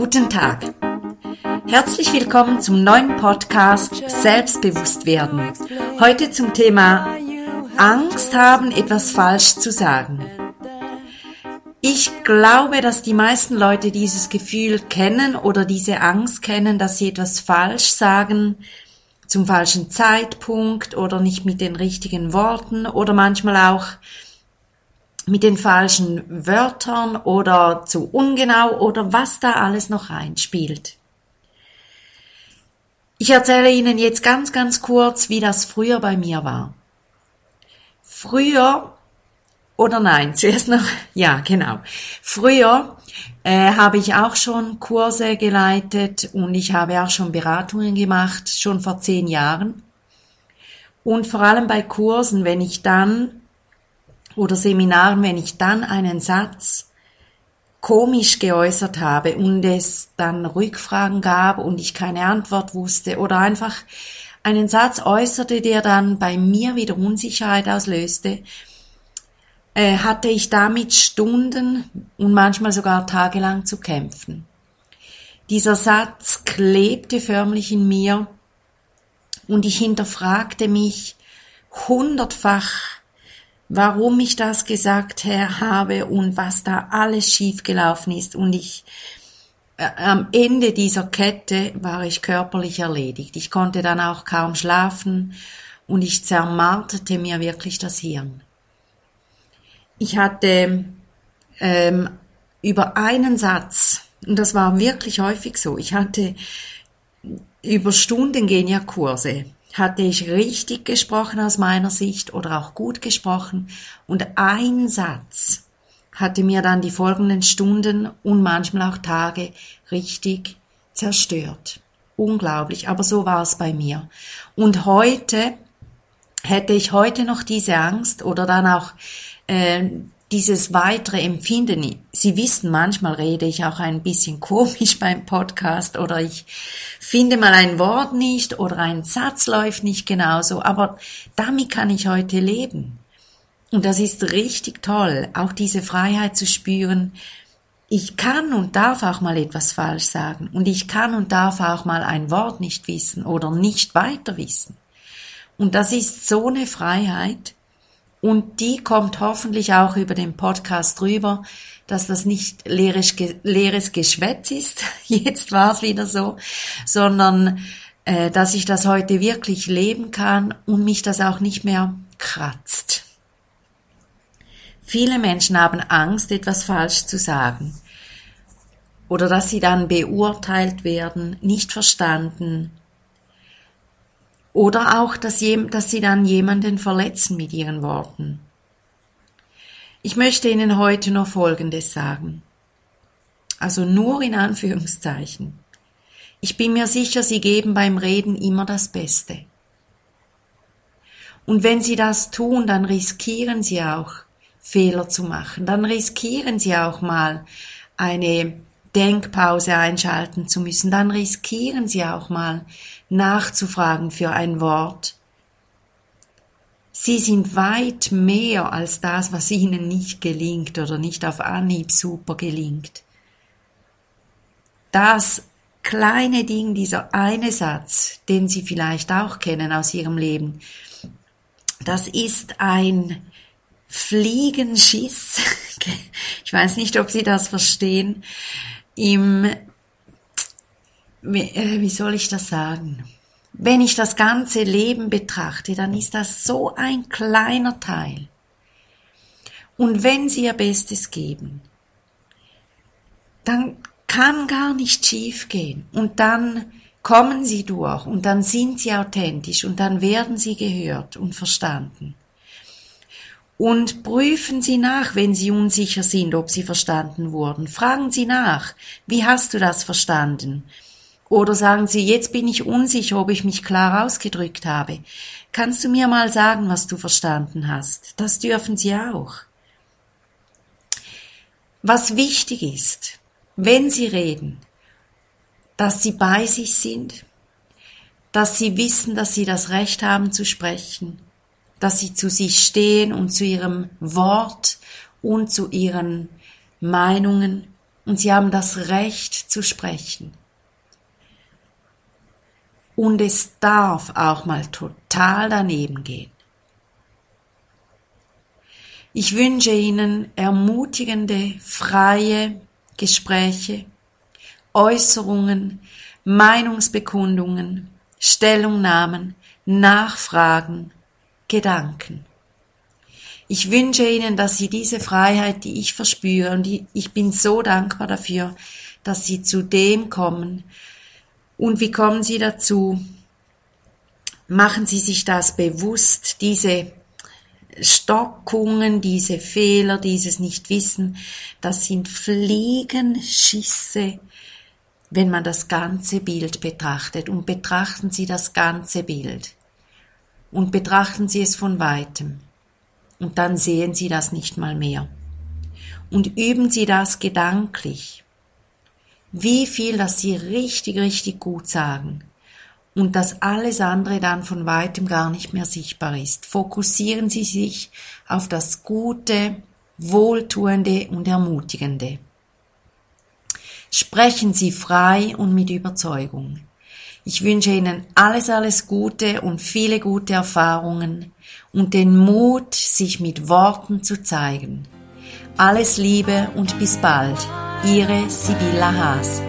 Guten Tag. Herzlich willkommen zum neuen Podcast Selbstbewusst werden. Heute zum Thema Angst haben, etwas falsch zu sagen. Ich glaube, dass die meisten Leute dieses Gefühl kennen oder diese Angst kennen, dass sie etwas falsch sagen, zum falschen Zeitpunkt oder nicht mit den richtigen Worten oder manchmal auch mit den falschen Wörtern oder zu ungenau oder was da alles noch reinspielt. Ich erzähle Ihnen jetzt ganz, ganz kurz, wie das früher bei mir war. Früher, oder nein, zuerst noch, ja, genau. Früher äh, habe ich auch schon Kurse geleitet und ich habe auch schon Beratungen gemacht, schon vor zehn Jahren. Und vor allem bei Kursen, wenn ich dann oder Seminaren, wenn ich dann einen Satz komisch geäußert habe und es dann Rückfragen gab und ich keine Antwort wusste oder einfach einen Satz äußerte, der dann bei mir wieder Unsicherheit auslöste, äh, hatte ich damit Stunden und manchmal sogar tagelang zu kämpfen. Dieser Satz klebte förmlich in mir und ich hinterfragte mich hundertfach, warum ich das gesagt habe und was da alles schiefgelaufen ist. Und ich, äh, am Ende dieser Kette war ich körperlich erledigt. Ich konnte dann auch kaum schlafen und ich zermarterte mir wirklich das Hirn. Ich hatte ähm, über einen Satz, und das war wirklich häufig so, ich hatte über Stunden gehen ja Kurse hatte ich richtig gesprochen aus meiner Sicht oder auch gut gesprochen und ein Satz hatte mir dann die folgenden Stunden und manchmal auch Tage richtig zerstört. Unglaublich, aber so war es bei mir. Und heute hätte ich heute noch diese Angst oder dann auch äh, dieses weitere Empfinden. Sie wissen, manchmal rede ich auch ein bisschen komisch beim Podcast oder ich finde mal ein Wort nicht oder ein Satz läuft nicht genauso, aber damit kann ich heute leben. Und das ist richtig toll, auch diese Freiheit zu spüren. Ich kann und darf auch mal etwas falsch sagen und ich kann und darf auch mal ein Wort nicht wissen oder nicht weiter wissen. Und das ist so eine Freiheit, und die kommt hoffentlich auch über den Podcast rüber, dass das nicht leeres, leeres Geschwätz ist, jetzt war es wieder so, sondern äh, dass ich das heute wirklich leben kann und mich das auch nicht mehr kratzt. Viele Menschen haben Angst, etwas falsch zu sagen oder dass sie dann beurteilt werden, nicht verstanden, oder auch, dass, sie dann jemanden verletzen mit ihren Worten. Ich möchte Ihnen heute noch Folgendes sagen. Also nur in Anführungszeichen. Ich bin mir sicher, Sie geben beim Reden immer das Beste. Und wenn Sie das tun, dann riskieren Sie auch, Fehler zu machen. Dann riskieren Sie auch mal eine Denkpause einschalten zu müssen, dann riskieren Sie auch mal nachzufragen für ein Wort. Sie sind weit mehr als das, was Ihnen nicht gelingt oder nicht auf Anhieb super gelingt. Das kleine Ding, dieser eine Satz, den Sie vielleicht auch kennen aus Ihrem Leben, das ist ein Fliegenschiss. Ich weiß nicht, ob Sie das verstehen im, äh, wie soll ich das sagen? Wenn ich das ganze Leben betrachte, dann ist das so ein kleiner Teil. Und wenn Sie Ihr Bestes geben, dann kann gar nicht schief gehen. Und dann kommen Sie durch und dann sind Sie authentisch und dann werden Sie gehört und verstanden und prüfen Sie nach, wenn Sie unsicher sind, ob Sie verstanden wurden. Fragen Sie nach, wie hast du das verstanden? Oder sagen Sie, jetzt bin ich unsicher, ob ich mich klar ausgedrückt habe. Kannst du mir mal sagen, was du verstanden hast? Das dürfen Sie auch. Was wichtig ist, wenn Sie reden, dass Sie bei sich sind, dass Sie wissen, dass Sie das Recht haben zu sprechen, dass sie zu sich stehen und zu ihrem Wort und zu ihren Meinungen und Sie haben das Recht zu sprechen. Und es darf auch mal total daneben gehen. Ich wünsche Ihnen ermutigende, freie Gespräche, Äußerungen, Meinungsbekundungen, Stellungnahmen, Nachfragen, Gedanken. Ich wünsche Ihnen, dass Sie diese Freiheit, die ich verspüre, und ich bin so dankbar dafür, dass Sie zu dem kommen. Und wie kommen Sie dazu? Machen Sie sich das bewusst, diese Stockungen, diese Fehler, dieses Nichtwissen, das sind Fliegenschisse, wenn man das ganze Bild betrachtet. Und betrachten Sie das ganze Bild. Und betrachten Sie es von weitem. Und dann sehen Sie das nicht mal mehr. Und üben Sie das gedanklich. Wie viel, dass Sie richtig, richtig gut sagen und dass alles andere dann von weitem gar nicht mehr sichtbar ist. Fokussieren Sie sich auf das Gute, Wohltuende und Ermutigende. Sprechen Sie frei und mit Überzeugung. Ich wünsche Ihnen alles, alles Gute und viele gute Erfahrungen und den Mut, sich mit Worten zu zeigen. Alles Liebe und bis bald. Ihre Sibylla Haas.